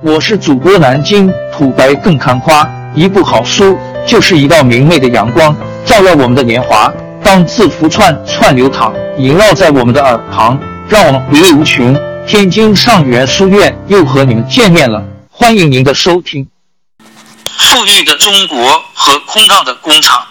我是主播南京土白更看花，一部好书就是一道明媚的阳光，照耀我们的年华。当字符串串流淌，萦绕在我们的耳旁，让我们回味无穷。天津上元书院又和你们见面了，欢迎您的收听。富裕的中国和空荡的工厂，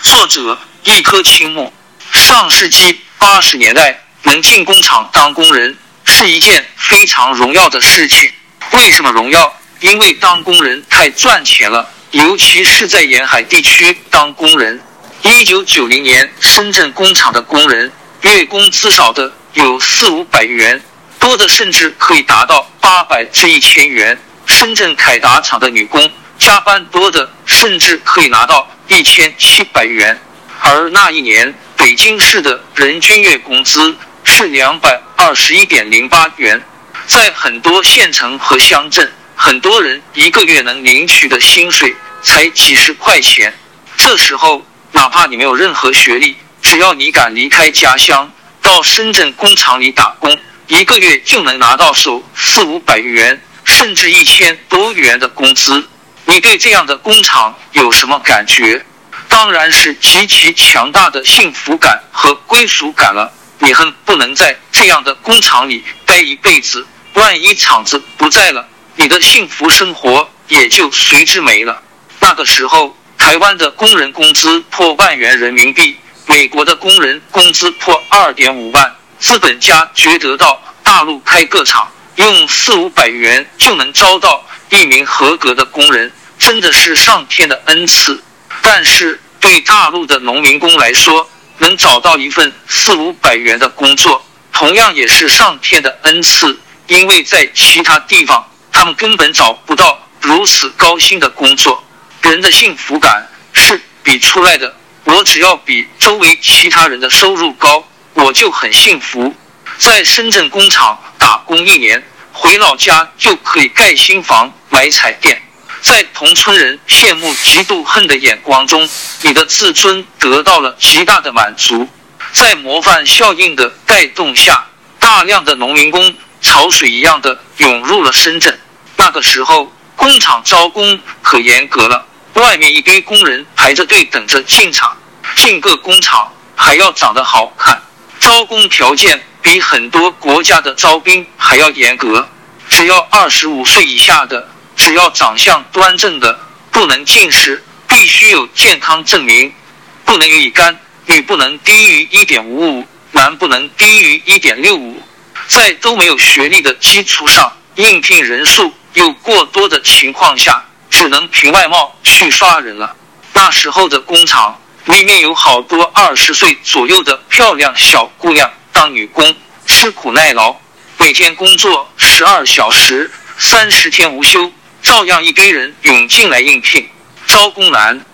作者一颗青木。上世纪八十年代，能进工厂当工人。是一件非常荣耀的事情。为什么荣耀？因为当工人太赚钱了，尤其是在沿海地区当工人。一九九零年，深圳工厂的工人月工资少的有四五百元，多的甚至可以达到八百至一千元。深圳凯达厂的女工加班多的甚至可以拿到一千七百元。而那一年，北京市的人均月工资是两百。二十一点零八元，在很多县城和乡镇，很多人一个月能领取的薪水才几十块钱。这时候，哪怕你没有任何学历，只要你敢离开家乡到深圳工厂里打工，一个月就能拿到手四五百元，甚至一千多元的工资。你对这样的工厂有什么感觉？当然是极其强大的幸福感和归属感了。你恨不能在这样的工厂里待一辈子，万一厂子不在了，你的幸福生活也就随之没了。那个时候，台湾的工人工资破万元人民币，美国的工人工资破二点五万，资本家觉得到大陆开个厂，用四五百元就能招到一名合格的工人，真的是上天的恩赐。但是对大陆的农民工来说，能找到一份四五百元的工作，同样也是上天的恩赐，因为在其他地方，他们根本找不到如此高薪的工作。人的幸福感是比出来的，我只要比周围其他人的收入高，我就很幸福。在深圳工厂打工一年，回老家就可以盖新房、买彩电。在同村人羡慕、嫉妒、恨的眼光中，你的自尊得到了极大的满足。在模范效应的带动下，大量的农民工潮水一样的涌入了深圳。那个时候，工厂招工可严格了，外面一堆工人排着队等着进厂。进个工厂还要长得好看，招工条件比很多国家的招兵还要严格，只要二十五岁以下的。只要长相端正的不能近视，必须有健康证明，不能有乙肝，女不能低于一点五五，男不能低于一点六五。在都没有学历的基础上，应聘人数又过多的情况下，只能凭外貌去刷人了。那时候的工厂里面有好多二十岁左右的漂亮小姑娘当女工，吃苦耐劳，每天工作十二小时，三十天无休。照样一堆人涌进来应聘，招工难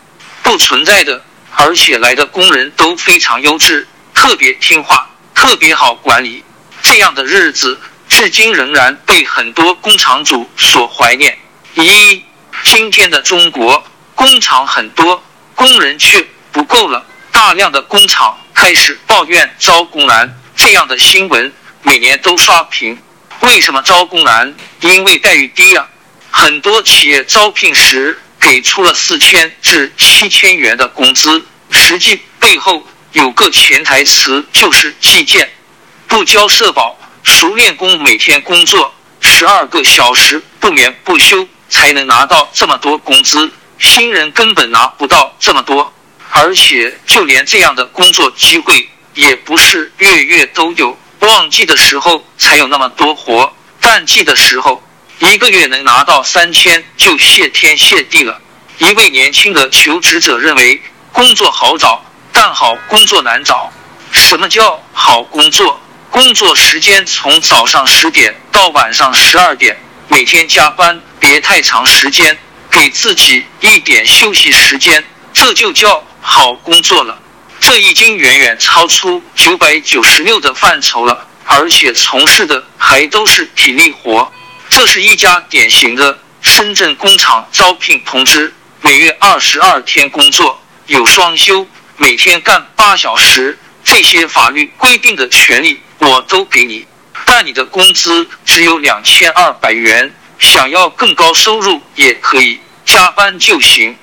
不存在的，而且来的工人都非常优质，特别听话，特别好管理。这样的日子至今仍然被很多工厂主所怀念。一，今天的中国工厂很多，工人却不够了，大量的工厂开始抱怨招工难，这样的新闻每年都刷屏。为什么招工难？因为待遇低啊。很多企业招聘时给出了四千至七千元的工资，实际背后有个潜台词，就是计件，不交社保，熟练工每天工作十二个小时不眠不休才能拿到这么多工资，新人根本拿不到这么多，而且就连这样的工作机会也不是月月都有，旺季的时候才有那么多活，淡季的时候。一个月能拿到三千就谢天谢地了。一位年轻的求职者认为工作好找，但好工作难找。什么叫好工作？工作时间从早上十点到晚上十二点，每天加班别太长时间，给自己一点休息时间，这就叫好工作了。这已经远远超出九百九十六的范畴了，而且从事的还都是体力活。这是一家典型的深圳工厂招聘通知，每月二十二天工作，有双休，每天干八小时，这些法律规定的权利我都给你。但你的工资只有两千二百元，想要更高收入也可以加班就行。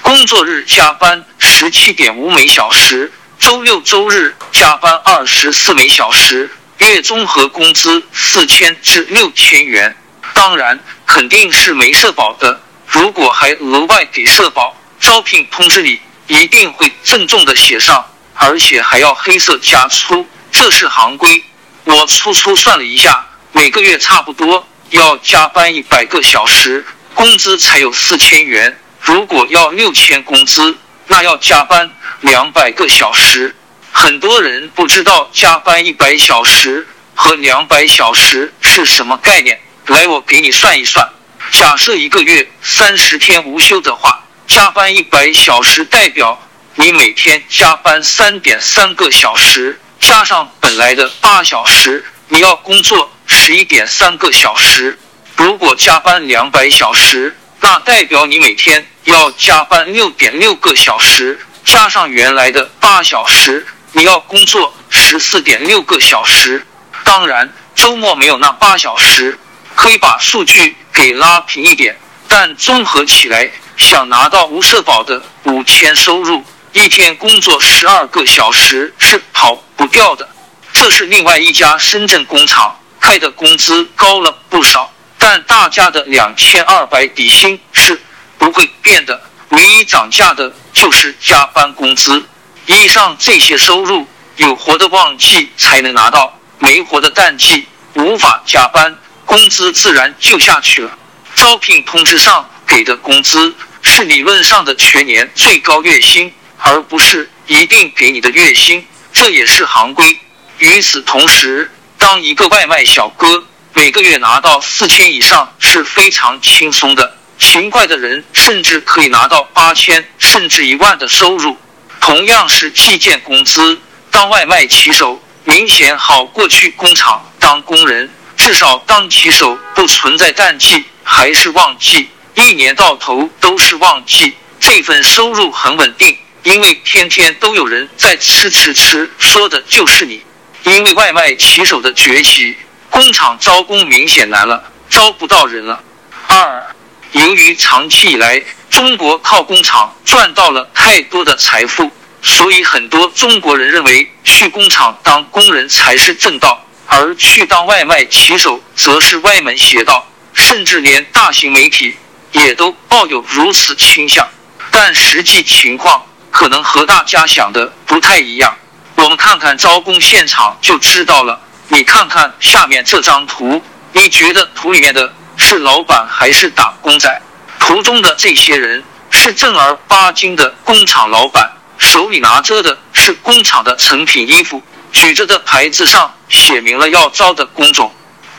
工作日加班十七点五每小时，周六周日加班二十四每小时，月综合工资四千至六千元。当然，肯定是没社保的。如果还额外给社保，招聘通知里一定会郑重的写上，而且还要黑色加粗，这是行规。我粗粗算了一下，每个月差不多要加班一百个小时，工资才有四千元。如果要六千工资，那要加班两百个小时。很多人不知道加班一百小时和两百小时是什么概念。来，我给你算一算。假设一个月三十天无休的话，加班一百小时代表你每天加班三点三个小时。加上本来的八小时，你要工作十一点三个小时。如果加班两百小时，那代表你每天要加班六点六个小时。加上原来的八小时，你要工作十四点六个小时。当然，周末没有那八小时，可以把数据给拉平一点。但综合起来，想拿到无社保的五千收入。一天工作十二个小时是跑不掉的。这是另外一家深圳工厂开的工资高了不少，但大家的两千二百底薪是不会变的，唯一涨价的就是加班工资。以上这些收入，有活的旺季才能拿到，没活的淡季无法加班，工资自然就下去了。招聘通知上给的工资是理论上的全年最高月薪。而不是一定给你的月薪，这也是行规。与此同时，当一个外卖小哥每个月拿到四千以上是非常轻松的，勤快的人甚至可以拿到八千甚至一万的收入。同样是计件工资，当外卖骑手明显好过去工厂当工人，至少当骑手不存在淡季还是旺季，一年到头都是旺季，这份收入很稳定。因为天天都有人在吃吃吃，说的就是你。因为外卖骑手的崛起，工厂招工明显难了，招不到人了。二，由于长期以来中国靠工厂赚到了太多的财富，所以很多中国人认为去工厂当工人才是正道，而去当外卖骑手则是歪门邪道，甚至连大型媒体也都抱有如此倾向。但实际情况。可能和大家想的不太一样，我们看看招工现场就知道了。你看看下面这张图，你觉得图里面的是老板还是打工仔？图中的这些人是正儿八经的工厂老板，手里拿着的是工厂的成品衣服，举着的牌子上写明了要招的工种。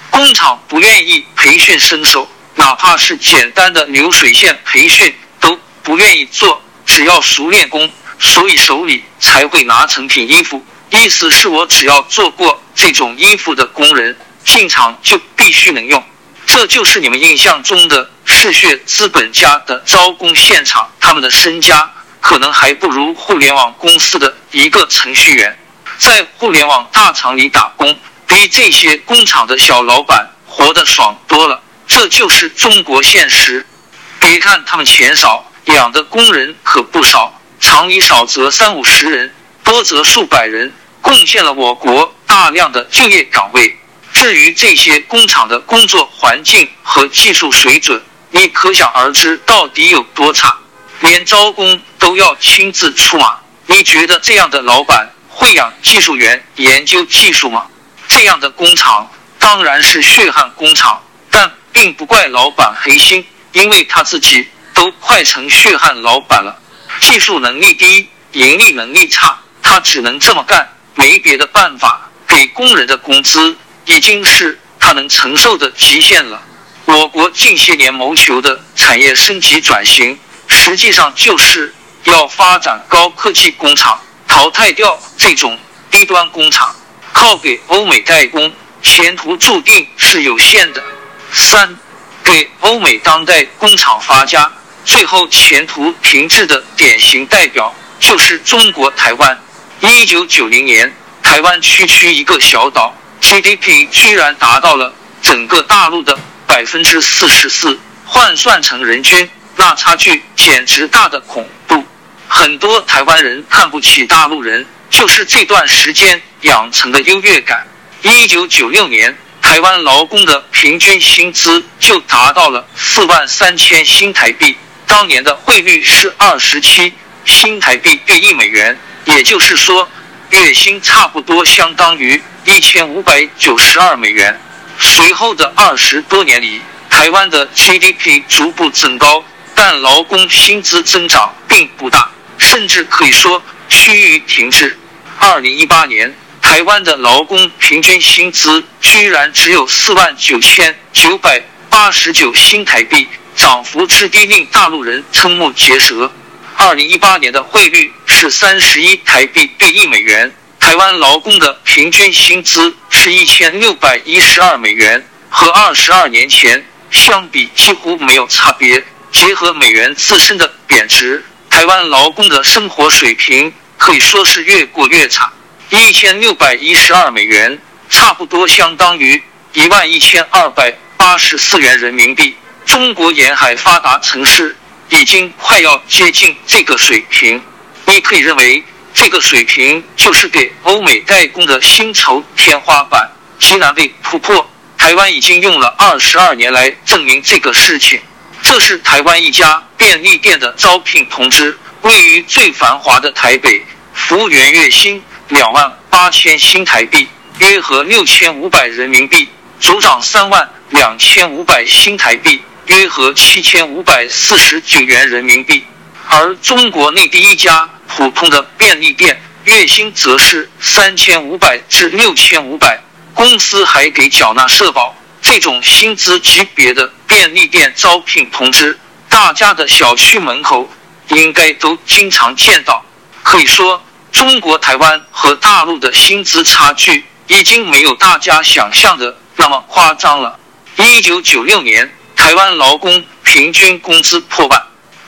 工厂不愿意培训新手，哪怕是简单的流水线培训都不愿意做。只要熟练工，所以手里才会拿成品衣服。意思是我只要做过这种衣服的工人，进厂就必须能用。这就是你们印象中的嗜血资本家的招工现场，他们的身家可能还不如互联网公司的一个程序员。在互联网大厂里打工，比这些工厂的小老板活得爽多了。这就是中国现实。别看他们钱少。养的工人可不少，厂里少则三五十人，多则数百人，贡献了我国大量的就业岗位。至于这些工厂的工作环境和技术水准，你可想而知到底有多差，连招工都要亲自出马。你觉得这样的老板会养技术员研究技术吗？这样的工厂当然是血汗工厂，但并不怪老板黑心，因为他自己。都快成血汗老板了，技术能力低，盈利能力差，他只能这么干，没别的办法。给工人的工资已经是他能承受的极限了。我国近些年谋求的产业升级转型，实际上就是要发展高科技工厂，淘汰掉这种低端工厂。靠给欧美代工，前途注定是有限的。三，给欧美当代工厂发家。最后前途停滞的典型代表就是中国台湾。一九九零年，台湾区区一个小岛，GDP 居然达到了整个大陆的百分之四十四，换算成人均，那差距简直大的恐怖。很多台湾人看不起大陆人，就是这段时间养成的优越感。一九九六年，台湾劳工的平均薪资就达到了四万三千新台币，当年的汇率是二十七新台币兑一美元，也就是说，月薪差不多相当于一千五百九十二美元。随后的二十多年里，台湾的 GDP 逐步增高，但劳工薪资增长并不大。甚至可以说趋于停滞。二零一八年，台湾的劳工平均薪资居然只有四万九千九百八十九新台币，涨幅之低令大陆人瞠目结舌。二零一八年的汇率是三十一台币兑一美元，台湾劳工的平均薪资是一千六百一十二美元，和二十二年前相比几乎没有差别。结合美元自身的贬值。台湾劳工的生活水平可以说是越过越差，一千六百一十二美元，差不多相当于一万一千二百八十四元人民币。中国沿海发达城市已经快要接近这个水平，你可以认为这个水平就是给欧美代工的薪酬天花板，极难被突破。台湾已经用了二十二年来证明这个事情。这是台湾一家便利店的招聘通知，位于最繁华的台北，服务员月薪两万八千新台币，约合六千五百人民币；组长三万两千五百新台币，约合七千五百四十九元人民币。而中国内第一家普通的便利店，月薪则是三千五百至六千五百，公司还给缴纳社保。这种薪资级别的便利店招聘通知，大家的小区门口应该都经常见到。可以说，中国台湾和大陆的薪资差距已经没有大家想象的那么夸张了。一九九六年，台湾劳工平均工资破万，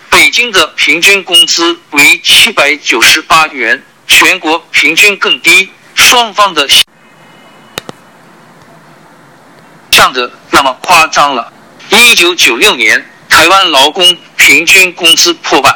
北京的平均工资为七百九十八元，全国平均更低。双方的。像的那么夸张了。一九九六年，台湾劳工平均工资破万，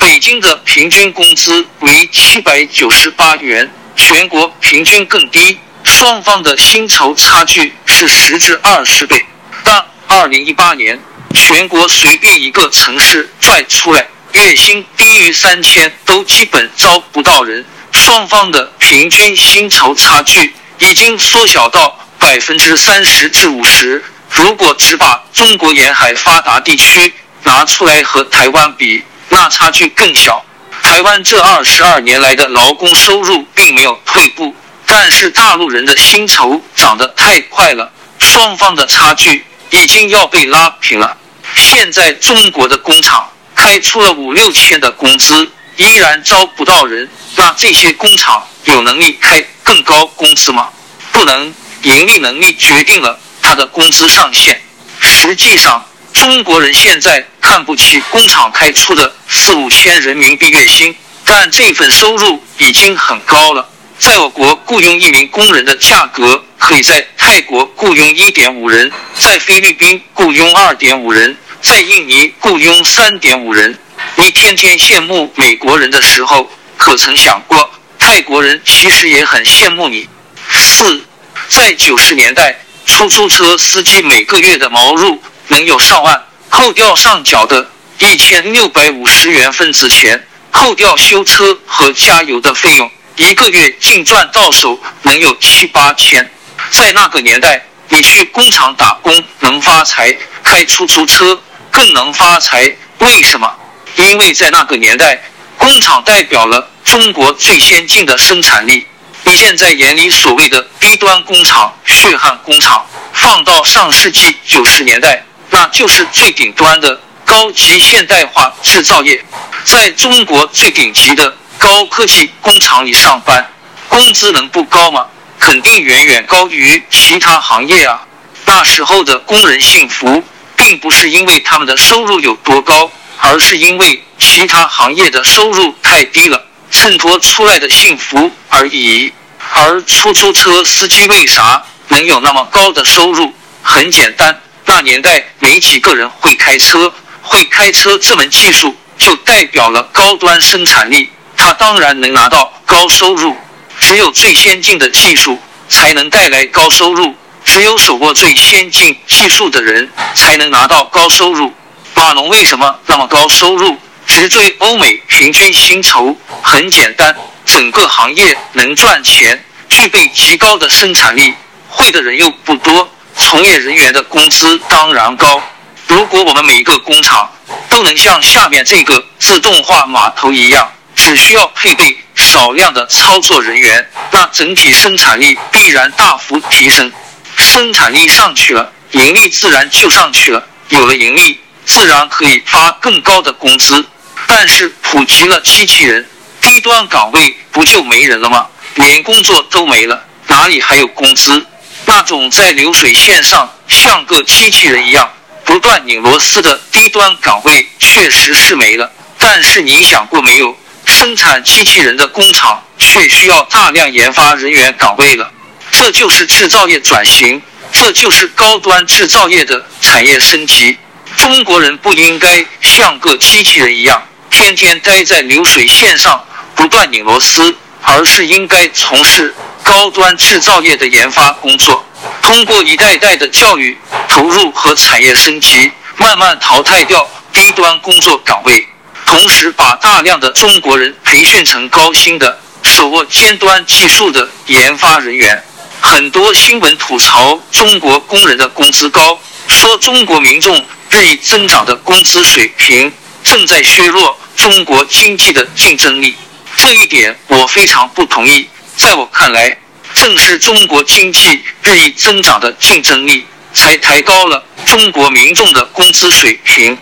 北京的平均工资为七百九十八元，全国平均更低，双方的薪酬差距是十至二十倍。但二零一八年，全国随便一个城市拽出来，月薪低于三千都基本招不到人，双方的平均薪酬差距已经缩小到。百分之三十至五十，如果只把中国沿海发达地区拿出来和台湾比，那差距更小。台湾这二十二年来的劳工收入并没有退步，但是大陆人的薪酬涨得太快了，双方的差距已经要被拉平了。现在中国的工厂开出了五六千的工资，依然招不到人，那这些工厂有能力开更高工资吗？不能。盈利能力决定了他的工资上限。实际上，中国人现在看不起工厂开出的四五千人民币月薪，但这份收入已经很高了。在我国雇佣一名工人的价格，可以在泰国雇佣一点五人，在菲律宾雇佣二点五人，在印尼雇佣三点五人。你天天羡慕美国人的时候，可曾想过泰国人其实也很羡慕你？四。在九十年代，出租车司机每个月的毛入能有上万，扣掉上缴的一千六百五十元份子钱，扣掉修车和加油的费用，一个月净赚到手能有七八千。在那个年代，你去工厂打工能发财，开出租车更能发财。为什么？因为在那个年代，工厂代表了中国最先进的生产力。你现在眼里所谓的低端工厂、血汗工厂，放到上世纪九十年代，那就是最顶端的高级现代化制造业。在中国最顶级的高科技工厂里上班，工资能不高吗？肯定远远高于其他行业啊！那时候的工人幸福，并不是因为他们的收入有多高，而是因为其他行业的收入太低了。衬托出来的幸福而已，而出租车司机为啥能有那么高的收入？很简单，那年代没几个人会开车，会开车这门技术就代表了高端生产力，他当然能拿到高收入。只有最先进的技术才能带来高收入，只有手握最先进技术的人才能拿到高收入。马农为什么那么高收入？直追欧美平均薪酬？很简单，整个行业能赚钱，具备极高的生产力，会的人又不多，从业人员的工资当然高。如果我们每个工厂都能像下面这个自动化码头一样，只需要配备少量的操作人员，那整体生产力必然大幅提升。生产力上去了，盈利自然就上去了。有了盈利，自然可以发更高的工资。但是普及了机器人，低端岗位不就没人了吗？连工作都没了，哪里还有工资？那种在流水线上像个机器人一样不断拧螺丝的低端岗位确实是没了。但是你想过没有，生产机器人的工厂却需要大量研发人员岗位了。这就是制造业转型，这就是高端制造业的产业升级。中国人不应该像个机器人一样。天天待在流水线上不断拧螺丝，而是应该从事高端制造业的研发工作。通过一代代的教育投入和产业升级，慢慢淘汰掉低端工作岗位，同时把大量的中国人培训成高薪的、手握尖端技术的研发人员。很多新闻吐槽中国工人的工资高，说中国民众日益增长的工资水平正在削弱。中国经济的竞争力，这一点我非常不同意。在我看来，正是中国经济日益增长的竞争力，才抬高了中国民众的工资水平。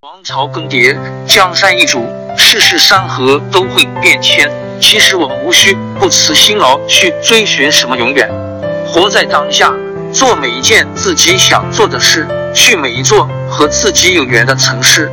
王朝更迭，江山易主，世事山河都会变迁。其实我们无需不辞辛劳去追寻什么永远，活在当下，做每一件自己想做的事，去每一座和自己有缘的城市。